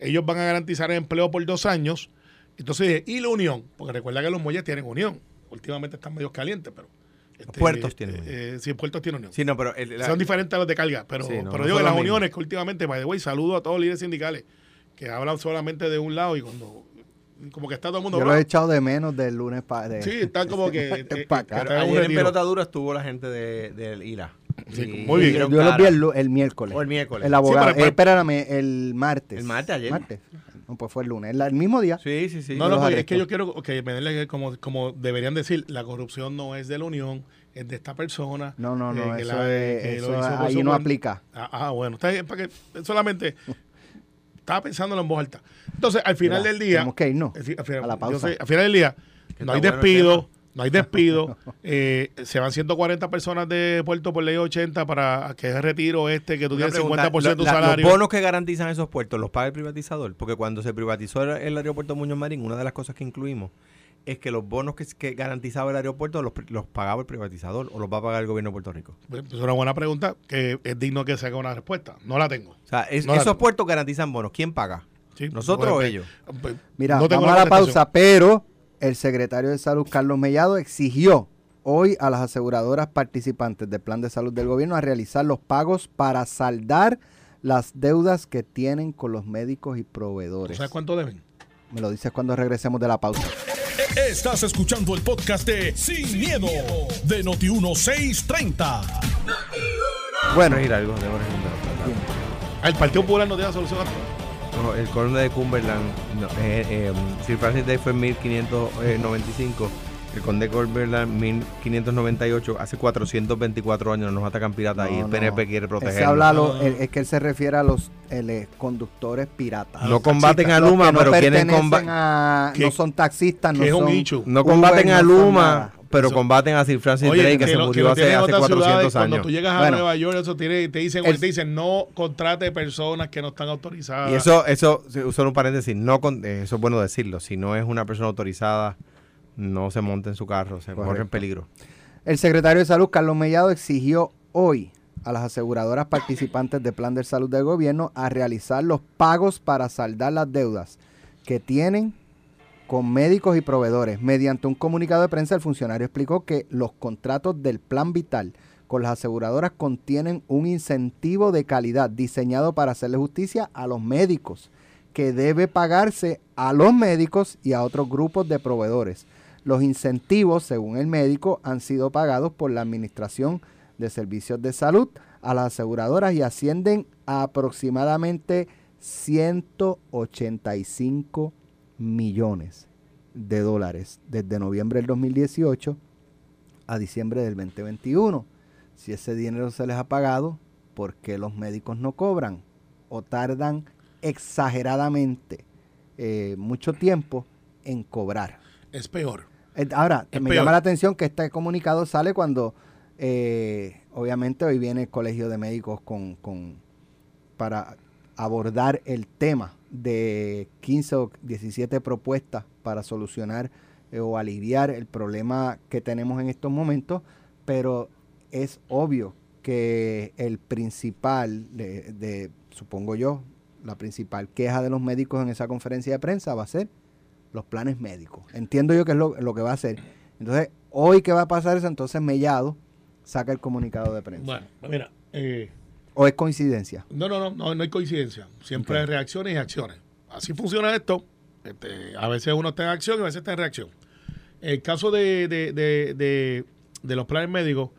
Speaker 4: ellos van a garantizar el empleo por dos años. Entonces dije, ¿y la unión? Porque recuerda que los muelles tienen unión. Últimamente están medio calientes, pero... este,
Speaker 3: puertos tienen unión.
Speaker 4: eh, sí, puertos tienen unión.
Speaker 3: Sí, no, pero el- la-
Speaker 4: Son diferentes a los de carga, pero,
Speaker 3: Sí, no,
Speaker 4: pero
Speaker 3: no
Speaker 4: digo que las
Speaker 3: mismo.
Speaker 4: uniones que últimamente, by the way, saludo a todos los líderes sindicales que hablan solamente de un lado y cuando como que está todo el mundo
Speaker 2: Yo lo he echado de menos del lunes para.
Speaker 4: Sí, están como que, eh, un
Speaker 3: ayer en pelotadura estuvo la gente de- del IRA.
Speaker 4: Sí,
Speaker 3: Y
Speaker 4: muy bien.
Speaker 3: dieron
Speaker 2: Yo los vi el, miércoles.
Speaker 3: O el miércoles.
Speaker 2: El abogado.
Speaker 4: Sí, pero-
Speaker 2: eh, espérame, el martes.
Speaker 3: El martes, ayer.
Speaker 2: No, pues fue el lunes. El, el mismo día.
Speaker 3: Sí, sí, sí.
Speaker 4: No, no, porque es que yo quiero que la- como, como deberían decir, la corrupción no es de la Unión, es de esta persona.
Speaker 2: No, no, no.
Speaker 4: eh,
Speaker 2: eso
Speaker 4: la-
Speaker 2: es- eso ahí no aplica.
Speaker 4: Ah, ah, bueno, está bien, para que solamente estaba pensándolo en voz alta. Entonces, al final
Speaker 2: Mira,
Speaker 4: del día,
Speaker 2: tenemos que irnos
Speaker 4: al final,
Speaker 2: a la
Speaker 4: yo
Speaker 2: pausa.
Speaker 4: sé, al final del día, no hay despido. No hay despido, eh, se van 140 personas de Puerto por ley 80 para que es retiro este, que tú
Speaker 3: Una
Speaker 4: tienes
Speaker 3: pregunta,
Speaker 4: 50% de tu
Speaker 3: la- la-
Speaker 4: salario.
Speaker 3: Los bonos que garantizan esos puertos, ¿los paga el privatizador? Porque cuando se privatizó el, el aeropuerto Muñoz Marín, una de las cosas que incluimos es que los bonos que, que garantizaba el aeropuerto los, los pagaba el privatizador o los va a pagar el gobierno de Puerto Rico.
Speaker 4: Pues, Es una buena pregunta que es digno que se haga una respuesta. No la tengo.
Speaker 3: O sea, es-
Speaker 4: No la
Speaker 3: esos puertos garantizan bonos. ¿Quién paga?
Speaker 4: Sí,
Speaker 3: ¿Nosotros
Speaker 4: pues,
Speaker 3: o ellos?
Speaker 4: pues,
Speaker 2: Mira,
Speaker 4: no tengo
Speaker 2: vamos a la pausa, pero el secretario de Salud, Carlos Mellado, exigió hoy a las aseguradoras participantes del plan de salud del gobierno a realizar los pagos para saldar las deudas que tienen con los médicos y proveedores.
Speaker 4: ¿Sabes cuánto deben?
Speaker 2: Me lo dices cuando regresemos de la pausa.
Speaker 1: Estás escuchando el podcast de Sin, miedo, de Noti1630.
Speaker 2: Bueno,
Speaker 3: ir algo, debo responder.
Speaker 4: Ah, El Partido Popular no te da solución a.
Speaker 3: No, el conde de Cumberland, no, eh, eh, Sir Francis Day fue en 1595, el conde de Cumberland 1598, hace 424 años nos atacan piratas y
Speaker 2: No,
Speaker 3: el
Speaker 2: no.
Speaker 3: PNP quiere
Speaker 2: Ese
Speaker 3: proteger.
Speaker 2: habla
Speaker 4: No,
Speaker 2: lo- el- es que él se refiere a los el, eh, conductores piratas.
Speaker 3: No combaten a Luma, pero quieren combatir.
Speaker 2: no son taxistas, no son.
Speaker 3: No
Speaker 2: Uber,
Speaker 3: combaten a Luma. Pero
Speaker 4: Eso-
Speaker 3: combaten a Sir Francis
Speaker 4: Oye,
Speaker 3: Drake que,
Speaker 4: que,
Speaker 3: se
Speaker 4: lo,
Speaker 3: murió hace, hace
Speaker 4: otras ciudades,
Speaker 3: 400
Speaker 4: cuando
Speaker 3: años.
Speaker 4: tú llegas a
Speaker 2: Bueno.
Speaker 4: Nueva York, eso tiene, te dicen,
Speaker 2: El-
Speaker 4: te dicen no contrate personas que no están autorizadas.
Speaker 3: Y eso, eso, solo un paréntesis, no con- eh, eso es bueno decirlo. Si no es una persona autorizada, no se monte en su carro, se corre en peligro.
Speaker 2: El secretario de Salud, Carlos Mellado, exigió hoy a las aseguradoras participantes del Plan de Salud del Gobierno a realizar los pagos para saldar las deudas que tienen con médicos y proveedores. Mediante un comunicado de prensa, el funcionario explicó que los contratos del Plan Vital con las aseguradoras contienen un incentivo de calidad diseñado para hacerle justicia a los médicos, que debe pagarse a los médicos y a otros grupos de proveedores. Los incentivos, según el médico, han sido pagados por la Administración de Servicios de Salud a las aseguradoras y ascienden a aproximadamente 185 millones de dólares desde noviembre del 2018 a diciembre del 2021. Si ese dinero se les ha pagado, ¿por qué los médicos no cobran? O tardan exageradamente eh, mucho tiempo en cobrar.
Speaker 4: Es peor.
Speaker 2: Eh, Ahora,
Speaker 4: Es
Speaker 2: me
Speaker 4: peor.
Speaker 2: llama la atención que este comunicado sale cuando, eh, obviamente, hoy viene el Colegio de Médicos con, con- para abordar el tema de 15 o 17 propuestas para solucionar eh, o aliviar el problema que tenemos en estos momentos, pero es obvio que el principal, de, supongo yo, la principal queja de los médicos en esa conferencia de prensa va a ser los planes médicos. Entiendo yo que es lo, lo que va a hacer. Entonces, hoy que va a pasar eso, entonces Mellado saca el comunicado de prensa.
Speaker 4: Bueno, mira, eh,
Speaker 2: ¿O es coincidencia?
Speaker 4: no, no, no, no, no hay coincidencia. Siempre hay reacciones y acciones. Así funciona esto. Este, a veces uno está en acción y a veces está en reacción. El caso de, de, de, de, de los planes médicos,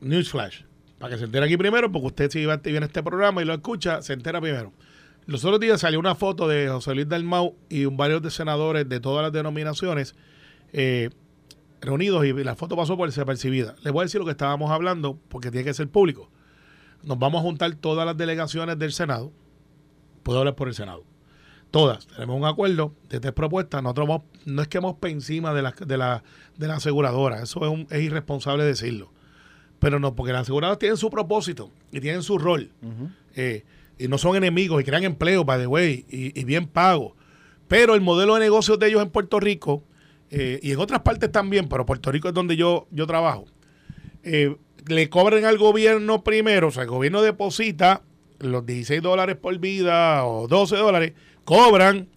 Speaker 4: Newsflash, para que se entere aquí primero, porque usted si viene a este programa y lo escucha, se entera primero. Los otros días salió una foto de José Luis Dalmau y un varios de senadores de todas las denominaciones eh, reunidos y la foto pasó por desapercibida. Les voy a decir lo que estábamos hablando porque tiene que ser público. Nos vamos a juntar todas las delegaciones del Senado. Puedo hablar por el Senado. Todas. Tenemos un acuerdo de tres propuestas. Nosotros vamos- no es que vamos por encima de la, de la, de la aseguradora. Eso es, un- es irresponsable decirlo. Pero no, porque las aseguradoras tienen su propósito y tienen su rol. Eh, y no son enemigos y crean empleo, by the way, y, y bien pago. Pero el modelo de negocios de ellos en Puerto Rico eh, y en otras partes también, pero Puerto Rico es donde yo, yo trabajo, eh, le cobran al gobierno primero, o sea, el gobierno deposita los 16 dólares por vida o 12 dólares, cobran,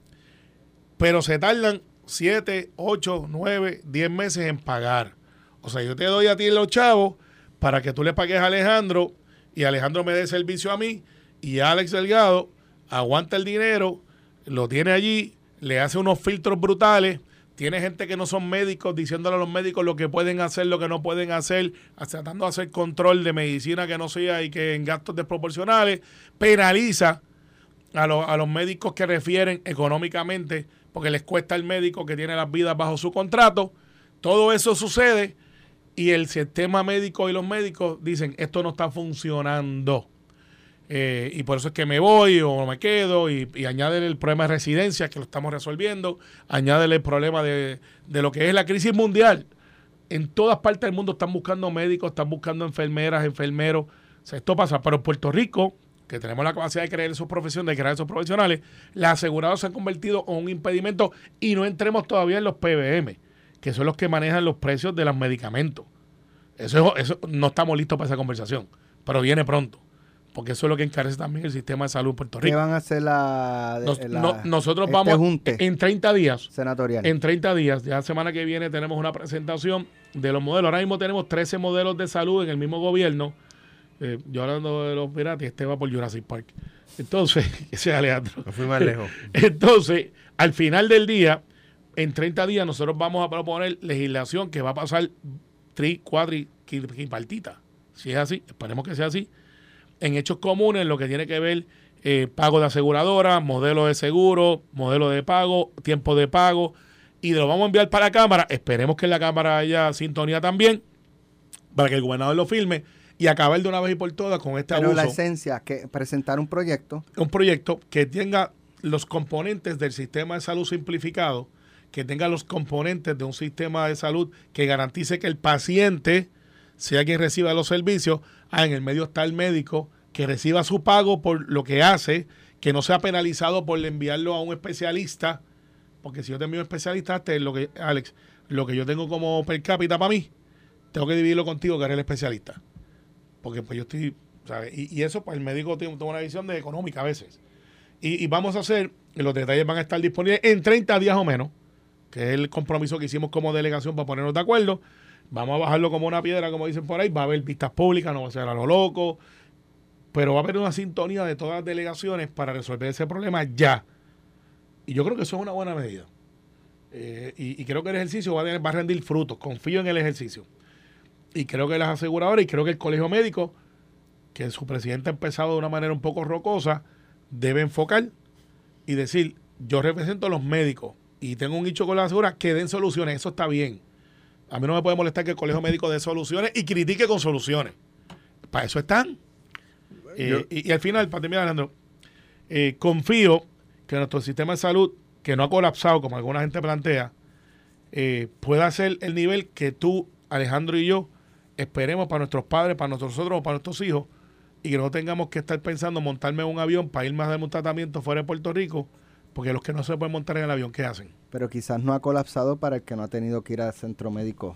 Speaker 4: pero se tardan 7, 8, 9, 10 meses en pagar. O sea, yo te doy a ti los chavos para que tú le pagues a Alejandro y Alejandro me dé servicio a mí y Alex Delgado aguanta el dinero, lo tiene allí, le hace unos filtros brutales, tiene gente que no son médicos diciéndole a los médicos lo que pueden hacer, lo que no pueden hacer, tratando de hacer control de medicina que no sea y que en gastos desproporcionales, penaliza a, los- a los médicos que refieren económicamente porque les cuesta al médico que tiene las vidas bajo su contrato. Todo eso sucede y el sistema médico y los médicos dicen esto no está funcionando. Eh, y por eso es que me voy o me quedo y, y añádele el problema de residencia que lo estamos resolviendo, añádele el problema de, de lo que es la crisis mundial. En todas partes del mundo están buscando médicos, están buscando enfermeras, enfermeros. Esto pasa. Pero en Puerto Rico, que tenemos la capacidad de crear esos profesiones, de crear esos profesionales, las aseguradoras se han convertido en un impedimento y no entremos todavía en los PBM, que son los que manejan los precios de los medicamentos. Eso, es- eso no estamos listos para esa conversación, pero viene pronto. Porque eso es lo que encarece también el sistema de salud en Puerto
Speaker 2: ¿Qué
Speaker 4: Rico.
Speaker 2: van a hacer la,
Speaker 4: Nos-
Speaker 2: la-
Speaker 4: no- nosotros
Speaker 2: este
Speaker 4: vamos
Speaker 2: junte
Speaker 4: en 30 días.
Speaker 2: senatorial?
Speaker 4: En 30 días, ya la semana que viene tenemos una presentación de los modelos. Ahora mismo tenemos 13 modelos de salud en el mismo gobierno. Eh, yo hablando de los piratas, este va por Jurassic Park. Entonces, ese es Alejandro.
Speaker 3: No fui más lejos.
Speaker 4: Entonces, al final del día, en 30 días, nosotros vamos a proponer legislación que va a pasar tri, cuadri, partita. Si es así, esperemos que sea así. En hechos comunes, lo que tiene que ver eh, pago de aseguradora, modelo de seguro, modelo de pago, tiempo de pago, y lo vamos a enviar para la Cámara. Esperemos que en la Cámara haya sintonía también, para que el gobernador lo firme y acabar de una vez y por todas con este
Speaker 2: Pero
Speaker 4: abuso
Speaker 2: la esencia, que presentar un proyecto
Speaker 4: un proyecto que tenga los componentes del sistema de salud simplificado, que tenga los componentes de un sistema de salud que garantice que el paciente sea quien reciba los servicios. Ah, en el medio está el médico que reciba su pago por lo que hace, que no sea penalizado por enviarlo a un especialista, porque si yo te envío un especialista, te- lo que, Alex, lo que yo tengo como per cápita para mí, tengo que dividirlo contigo, que eres el especialista. Porque pues yo estoy, ¿sabes? Y, y eso, pues el médico tiene, una visión de económica a veces. Y, y vamos a hacer, los detalles van a estar disponibles en 30 días o menos, que es el compromiso que hicimos como delegación para ponernos de acuerdo. Vamos a bajarlo como una piedra, como dicen por ahí. Va a haber vistas públicas, no va a ser a lo loco. Pero va a haber una sintonía de todas las delegaciones para resolver ese problema ya. Y yo creo que eso es una buena medida. Eh, y, creo que el ejercicio va a, rendir frutos. Confío en el ejercicio. Y creo que las aseguradoras y creo que el colegio médico, que su presidente ha empezado de una manera un poco rocosa, debe enfocar y decir, yo represento a los médicos y tengo un dicho con la asegura que den soluciones, eso está bien. A mí no me puede molestar que el colegio médico dé soluciones y critique con soluciones. Para eso están. Eh,
Speaker 3: Yo-
Speaker 4: y, y al final, para terminar, Alejandro, eh, confío que nuestro sistema de salud, que no ha colapsado como alguna gente plantea, eh, pueda ser el nivel que tú, Alejandro y yo esperemos para nuestros padres, para nosotros o para nuestros hijos, y que no tengamos que estar pensando montarme en un avión para irme a dar un tratamiento fuera de Puerto Rico, porque los que no se pueden montar en el avión, ¿qué hacen?
Speaker 2: Pero quizás no ha colapsado para el que no ha tenido que ir al centro médico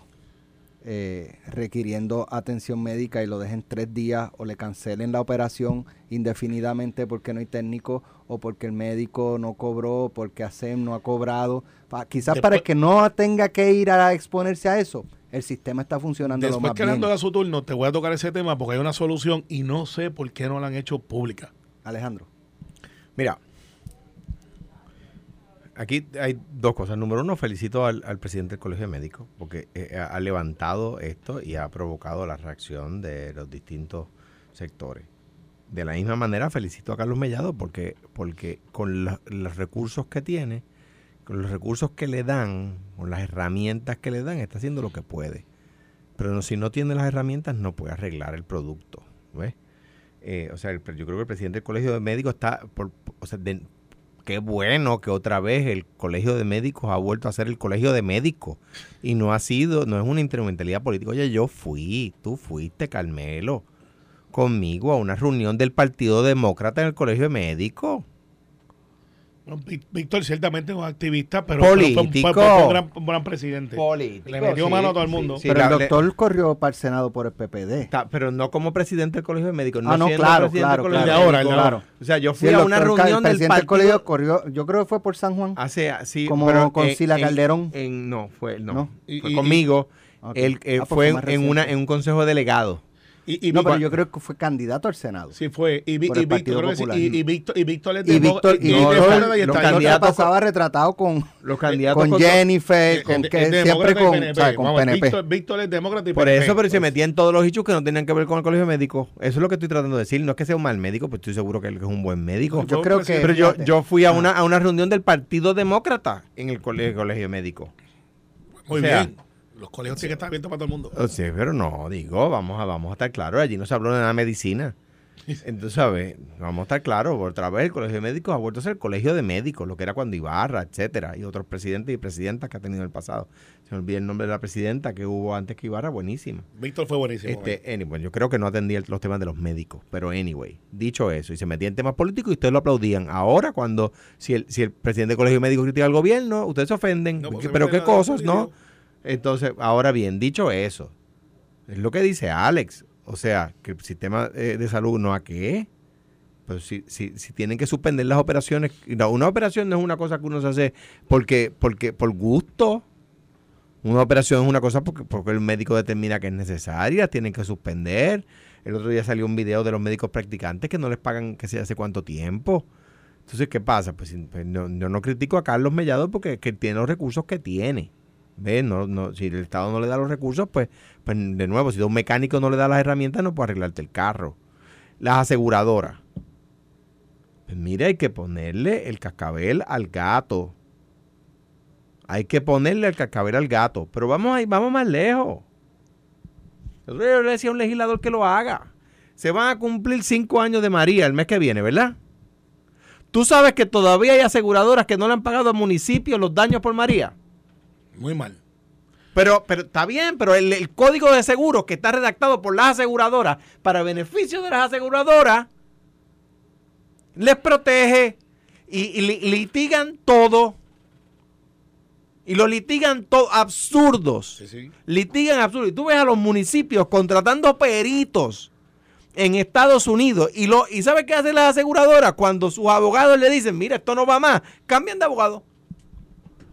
Speaker 2: eh, requiriendo atención médica y lo dejen tres días o le cancelen la operación indefinidamente porque no hay técnico o porque el médico no cobró, porque ASEM no ha cobrado. Pa- quizás para el
Speaker 4: Después-
Speaker 2: que no tenga que ir a exponerse a eso, el sistema está funcionando lo
Speaker 4: Después
Speaker 2: más
Speaker 4: que
Speaker 2: bien.
Speaker 4: Alejandro haga su turno, te voy a tocar ese tema porque hay una solución y no sé por qué no la han hecho pública.
Speaker 2: Alejandro.
Speaker 3: Mira, aquí hay dos cosas. Número uno, felicito al, al presidente del Colegio de Médicos porque eh, ha ha levantado esto y ha provocado la reacción de los distintos sectores. De la misma manera, felicito a Carlos Mellado porque, porque con los recursos que tiene, con los recursos que le dan, con las herramientas que le dan, está haciendo lo que puede. Pero si no tiene las herramientas, no puede arreglar el producto. ¿ves? Eh, o sea, yo creo que el presidente del Colegio de Médicos está, por, o sea, de- qué bueno que otra vez el Colegio de Médicos ha vuelto a ser el Colegio de Médicos y no ha sido, no es una instrumentalidad política. Oye, yo fui, tú fuiste, Carmelo, conmigo a una reunión del Partido Demócrata en el Colegio de Médicos.
Speaker 4: Víctor ciertamente es un activista, pero
Speaker 3: Político.
Speaker 4: un gran, un gran presidente.
Speaker 3: Político,
Speaker 4: Le metió
Speaker 3: sí,
Speaker 4: mano a todo el mundo.
Speaker 3: sí,
Speaker 2: pero el
Speaker 3: le-
Speaker 2: doctor corrió para el Senado por el PPD.
Speaker 3: Está, pero no como presidente del Colegio de Médicos.
Speaker 2: Ah, no, claro,
Speaker 3: presidente
Speaker 2: claro,
Speaker 3: del Colegio
Speaker 4: claro.
Speaker 3: de
Speaker 4: ahora, ahora.
Speaker 3: O sea, yo fui
Speaker 2: el
Speaker 3: a una
Speaker 2: doctor
Speaker 3: reunión
Speaker 2: el
Speaker 3: del
Speaker 2: presidente del colegio corrió, yo creo que fue por San Juan.
Speaker 3: Hace, sí,
Speaker 2: Como
Speaker 3: pero
Speaker 2: con
Speaker 3: en-
Speaker 2: Sila
Speaker 3: en-
Speaker 2: Calderón.
Speaker 3: en- no, fue, no.
Speaker 2: ¿No?
Speaker 4: Y-
Speaker 3: fue
Speaker 4: y-
Speaker 3: conmigo. Él eh,
Speaker 2: Ah, pues
Speaker 3: fue en, una, en un consejo delegado.
Speaker 4: Y, y
Speaker 2: no, pero yo creo que fue candidato al Senado.
Speaker 4: Sí fue. Y, y y, y Víctor, y Víctor es
Speaker 2: Y Víctor, y
Speaker 4: y-
Speaker 2: Víctor-
Speaker 3: los candidatos
Speaker 2: pasaba retratado con,
Speaker 3: Los candidatos
Speaker 2: con
Speaker 3: con-
Speaker 2: Jennifer, con
Speaker 4: es-
Speaker 2: que siempre con,
Speaker 4: PNP.
Speaker 2: con
Speaker 4: Vamos,
Speaker 2: PNP.
Speaker 4: Víctor, Víctor es demócrata y
Speaker 3: Por eso, pero se
Speaker 4: pues.
Speaker 3: metía en todos los hechos que no tenían que ver con el colegio médico. Eso es lo que estoy tratando de decir. No es que sea un mal médico, pues estoy seguro que él es un buen médico.
Speaker 2: Yo creo que-
Speaker 3: pero yo, yo fui a
Speaker 2: Ah.
Speaker 3: una, a una reunión del Partido Demócrata en el colegio, colegio médico.
Speaker 4: Muy
Speaker 3: o sea,
Speaker 4: bien. Los colegios tienen que estar abiertos para todo el mundo.
Speaker 3: O sea, pero no, digo, vamos a, vamos a estar claros. Allí no se habló de nada de medicina. Entonces, ¿sabes? Vamos a estar claros. Otra vez el colegio de médicos ha vuelto a ser el colegio de médicos, lo que era cuando Ibarra, etcétera, y otros presidentes y presidentas que ha tenido en el pasado. Se me olvida el nombre de la presidenta que hubo antes que Ibarra, buenísima.
Speaker 4: Víctor fue buenísimo.
Speaker 3: Este, anyway, yo creo que no atendía los temas de los médicos, pero anyway, dicho eso, y se metía en temas políticos y ustedes lo aplaudían. Ahora, cuando, si el, si el presidente del colegio médico critica al gobierno, ustedes se ofenden.
Speaker 4: No,
Speaker 3: pero qué
Speaker 4: la
Speaker 3: cosas, ¿no? Entonces, ahora bien, dicho eso, es lo que dice Alex. O sea, que el sistema eh, de salud no a qué. Pero si, si, si tienen que suspender las operaciones, una operación no es una cosa que uno se hace porque, porque por gusto. Una operación es una cosa porque, porque el médico determina que es necesaria, tienen que suspender. El otro día salió un video de los médicos practicantes que no les pagan que sé hace cuánto tiempo. Entonces, ¿qué pasa? Pues, pues no, yo no critico a Carlos Mellado porque que tiene los recursos que tiene. ¿Ves? No, no, si el Estado no le da los recursos, pues, pues de nuevo, si un mecánico no le da las herramientas, no puede arreglarte el carro. Las aseguradoras. Pues mira, hay que ponerle el cascabel al gato. Hay que ponerle el cascabel al gato. Pero vamos ahí, vamos más lejos. Yo le decía a un legislador que lo haga. Se van a cumplir cinco años de María el mes que viene, ¿verdad? Tú sabes que todavía hay aseguradoras que no le han pagado al municipio los daños por María.
Speaker 4: Muy mal.
Speaker 3: Pero, pero está bien, pero el, el código de seguros que está redactado por las aseguradoras para beneficio de las aseguradoras les protege y, y li- litigan todo. Y lo litigan todo absurdos.
Speaker 4: Sí, sí.
Speaker 3: Litigan absurdos. Y tú ves a los municipios contratando peritos en Estados Unidos. Y, lo, ¿Y sabes qué hacen las aseguradoras? Cuando sus abogados le dicen, mira, esto no va más, cambian de abogado.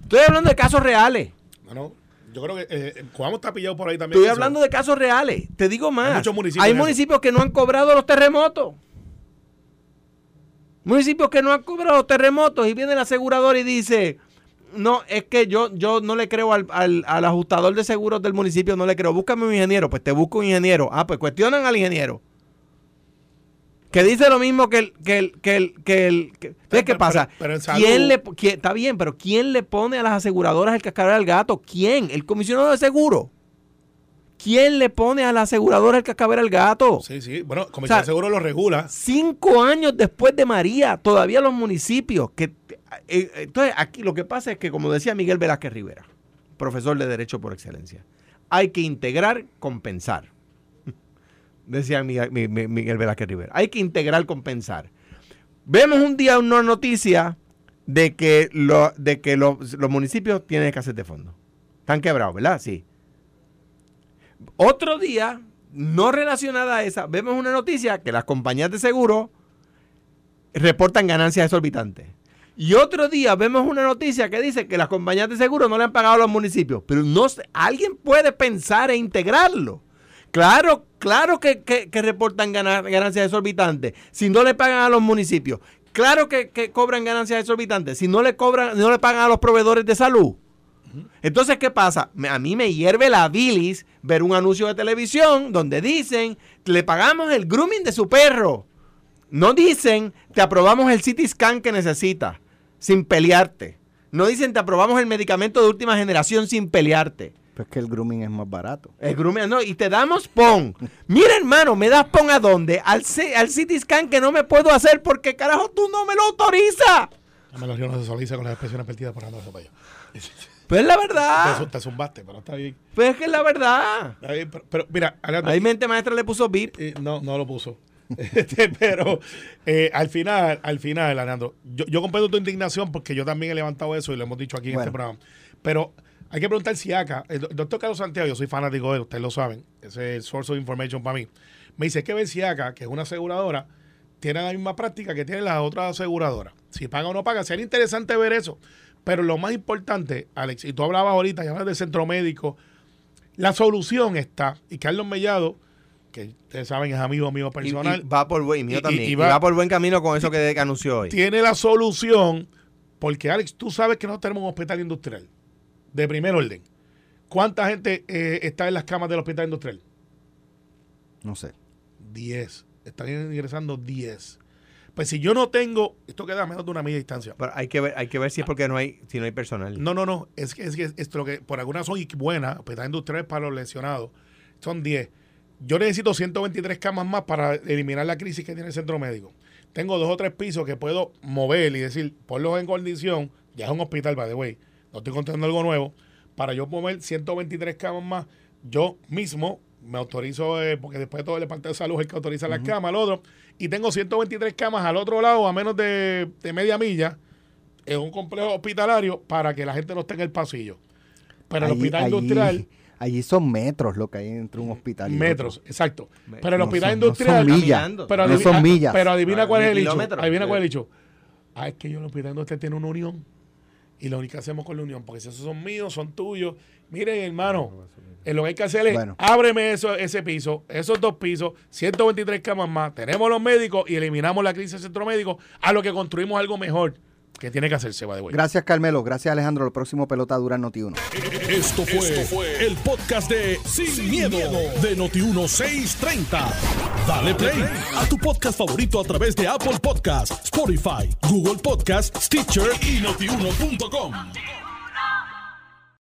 Speaker 3: Estoy hablando de casos reales.
Speaker 4: No, no. Yo creo que eh, Cuamo está pillado por ahí también.
Speaker 3: Estoy hablando de casos reales. Te digo más.
Speaker 4: Hay muchos municipios
Speaker 3: Hay municipios que no han cobrado los terremotos. Municipios que no han cobrado los terremotos y viene el asegurador y dice, no, es que yo, yo no le creo al, al- al ajustador de seguros del municipio, no le creo. Búscame un ingeniero. Pues te busco un ingeniero. Ah, pues cuestionan al ingeniero. Que dice lo mismo que el... Que el, que el, que el que- ¿Sabes
Speaker 4: Pero-
Speaker 3: qué
Speaker 4: pero-
Speaker 3: pasa?
Speaker 4: pero
Speaker 3: ¿Quién le, quién- está bien, pero ¿quién le pone a las aseguradoras el cascabel al gato? ¿Quién? ¿El comisionado de seguro? ¿Quién le pone a la aseguradora el cascabel al gato?
Speaker 4: Sí, sí. Bueno, Comisión
Speaker 3: O sea,
Speaker 4: de Seguro lo regula.
Speaker 3: Cinco años después de María, todavía los municipios que... eh, entonces, aquí lo que pasa es que, como decía Miguel Velázquez Rivera, profesor de Derecho por excelencia, hay que integrar, compensar. Decía Miguel, Mi- Mi- Miguel Velázquez Rivera. Hay que integrar, compensar. Vemos un día una noticia de que, los, municipios tienen escasez de fondos. Están quebrados, ¿verdad? Sí. Otro día, no relacionada a esa, vemos una noticia que las compañías de seguro reportan ganancias exorbitantes. Y otro día vemos una noticia que dice que las compañías de seguro no le han pagado a los municipios. Pero no alguien puede pensar e integrarlo. Claro, claro que, que- reportan gana- ganancias exorbitantes si no le pagan a los municipios. Claro que, cobran ganancias exorbitantes si no le cobran, no le pagan a los proveedores de salud. Entonces, ¿qué pasa? A mí me hierve la bilis ver un anuncio de televisión donde dicen, le pagamos el grooming de su perro. No dicen, te aprobamos el CT scan que necesitas, sin pelearte. No dicen, te aprobamos el medicamento de última generación sin pelearte.
Speaker 2: Pues que el grooming es más barato.
Speaker 3: El grooming, no, y te damos PON. Mira, hermano, ¿me das PON a dónde? Al, C- al CT scan que no me puedo hacer porque carajo tú no me lo autorizas.
Speaker 4: Dame los ríos no se solariza con las expresiones perdidas por andar para allá.
Speaker 3: Pues es la verdad.
Speaker 4: te zumbaste, pero está bien.
Speaker 3: Pues es que es la verdad.
Speaker 4: Bien, pero, pero mira, Alejandro,
Speaker 3: Ahí mente maestra le puso VIP.
Speaker 4: eh, no, no lo puso. Este, pero eh, al final, al final, Alejandro, yo, yo comprendo tu indignación porque yo también he levantado eso y lo hemos dicho aquí en este programa. Pero hay que preguntar si acá, el do- doctor Carlos Santiago, yo soy fanático de él, ustedes lo saben, ese es el source of information para mí. Me dice que ver si acá, que es una aseguradora, tiene la misma práctica que tienen las otras aseguradoras. Si paga o no paga, sería interesante ver eso. Pero lo más importante, Alex, y tú hablabas ahorita, y hablas del centro médico, la solución está, y Carlos Mellado, que ustedes saben es amigo mío personal,
Speaker 3: y va por buen, mío
Speaker 4: Y-
Speaker 3: también.
Speaker 4: y va-
Speaker 3: va, por buen camino con eso que, que anunció hoy.
Speaker 4: tiene la solución, porque Alex, tú sabes que nosotros tenemos un hospital industrial de primer orden. ¿Cuánta gente eh, está en las camas del hospital industrial?
Speaker 2: No sé.
Speaker 4: 10. Están ingresando 10. Pues si yo no tengo, esto queda a menos de una de distancia.
Speaker 3: Pero hay que ver, hay que ver si es porque no hay, si no hay personal.
Speaker 4: No, no, no. Es que es que esto lo que por algunas son buenas, hospitales industriales para los lesionados. Son 10. Yo necesito 123 camas más para eliminar la crisis que tiene el centro médico. Tengo dos o tres pisos que puedo mover y decir, ponlos en condición, ya es un hospital, by the way, no estoy contando algo nuevo, para yo mover 123 camas más, yo mismo me autorizo, eh, porque después de todo el departamento de salud es el que autoriza las camas, al otro, y tengo 123 camas al otro lado, a menos de, de media milla, en un complejo hospitalario para que la gente no esté en el pasillo. Pero el hospital
Speaker 2: allí-
Speaker 4: industrial,
Speaker 2: Allí son metros lo que hay entre un hospital y
Speaker 4: Metros,
Speaker 2: otro.
Speaker 4: exacto. Pero el
Speaker 2: No
Speaker 4: hospital
Speaker 2: son- no
Speaker 4: industrial.
Speaker 2: son millas.
Speaker 3: Caminando.
Speaker 4: Pero,
Speaker 2: No
Speaker 4: adivina,
Speaker 2: son millas.
Speaker 4: pero adivina cuál es el hecho. Adivina cuál es el hecho. Ah, es que yo en el hospital industrial tiene una unión. Y lo único que hacemos con la unión, porque si esos son míos, son tuyos. Miren, hermano, eh, lo que hay que hacer es,
Speaker 2: Bueno.
Speaker 4: ábreme eso, ese piso, esos dos pisos, 123 camas más, tenemos los médicos y eliminamos la crisis del centro médico, a lo que construimos algo mejor, que tiene que hacerse, va de vuelta.
Speaker 2: Gracias, Carmelo. Gracias, Alejandro. El próximo pelota dura Noti 1.
Speaker 1: Esto fue, el podcast de Sin, miedo, de Noti1630. Dale play a tu podcast favorito a través de Apple Podcasts, Spotify, Google Podcasts, Stitcher y notiuno.com.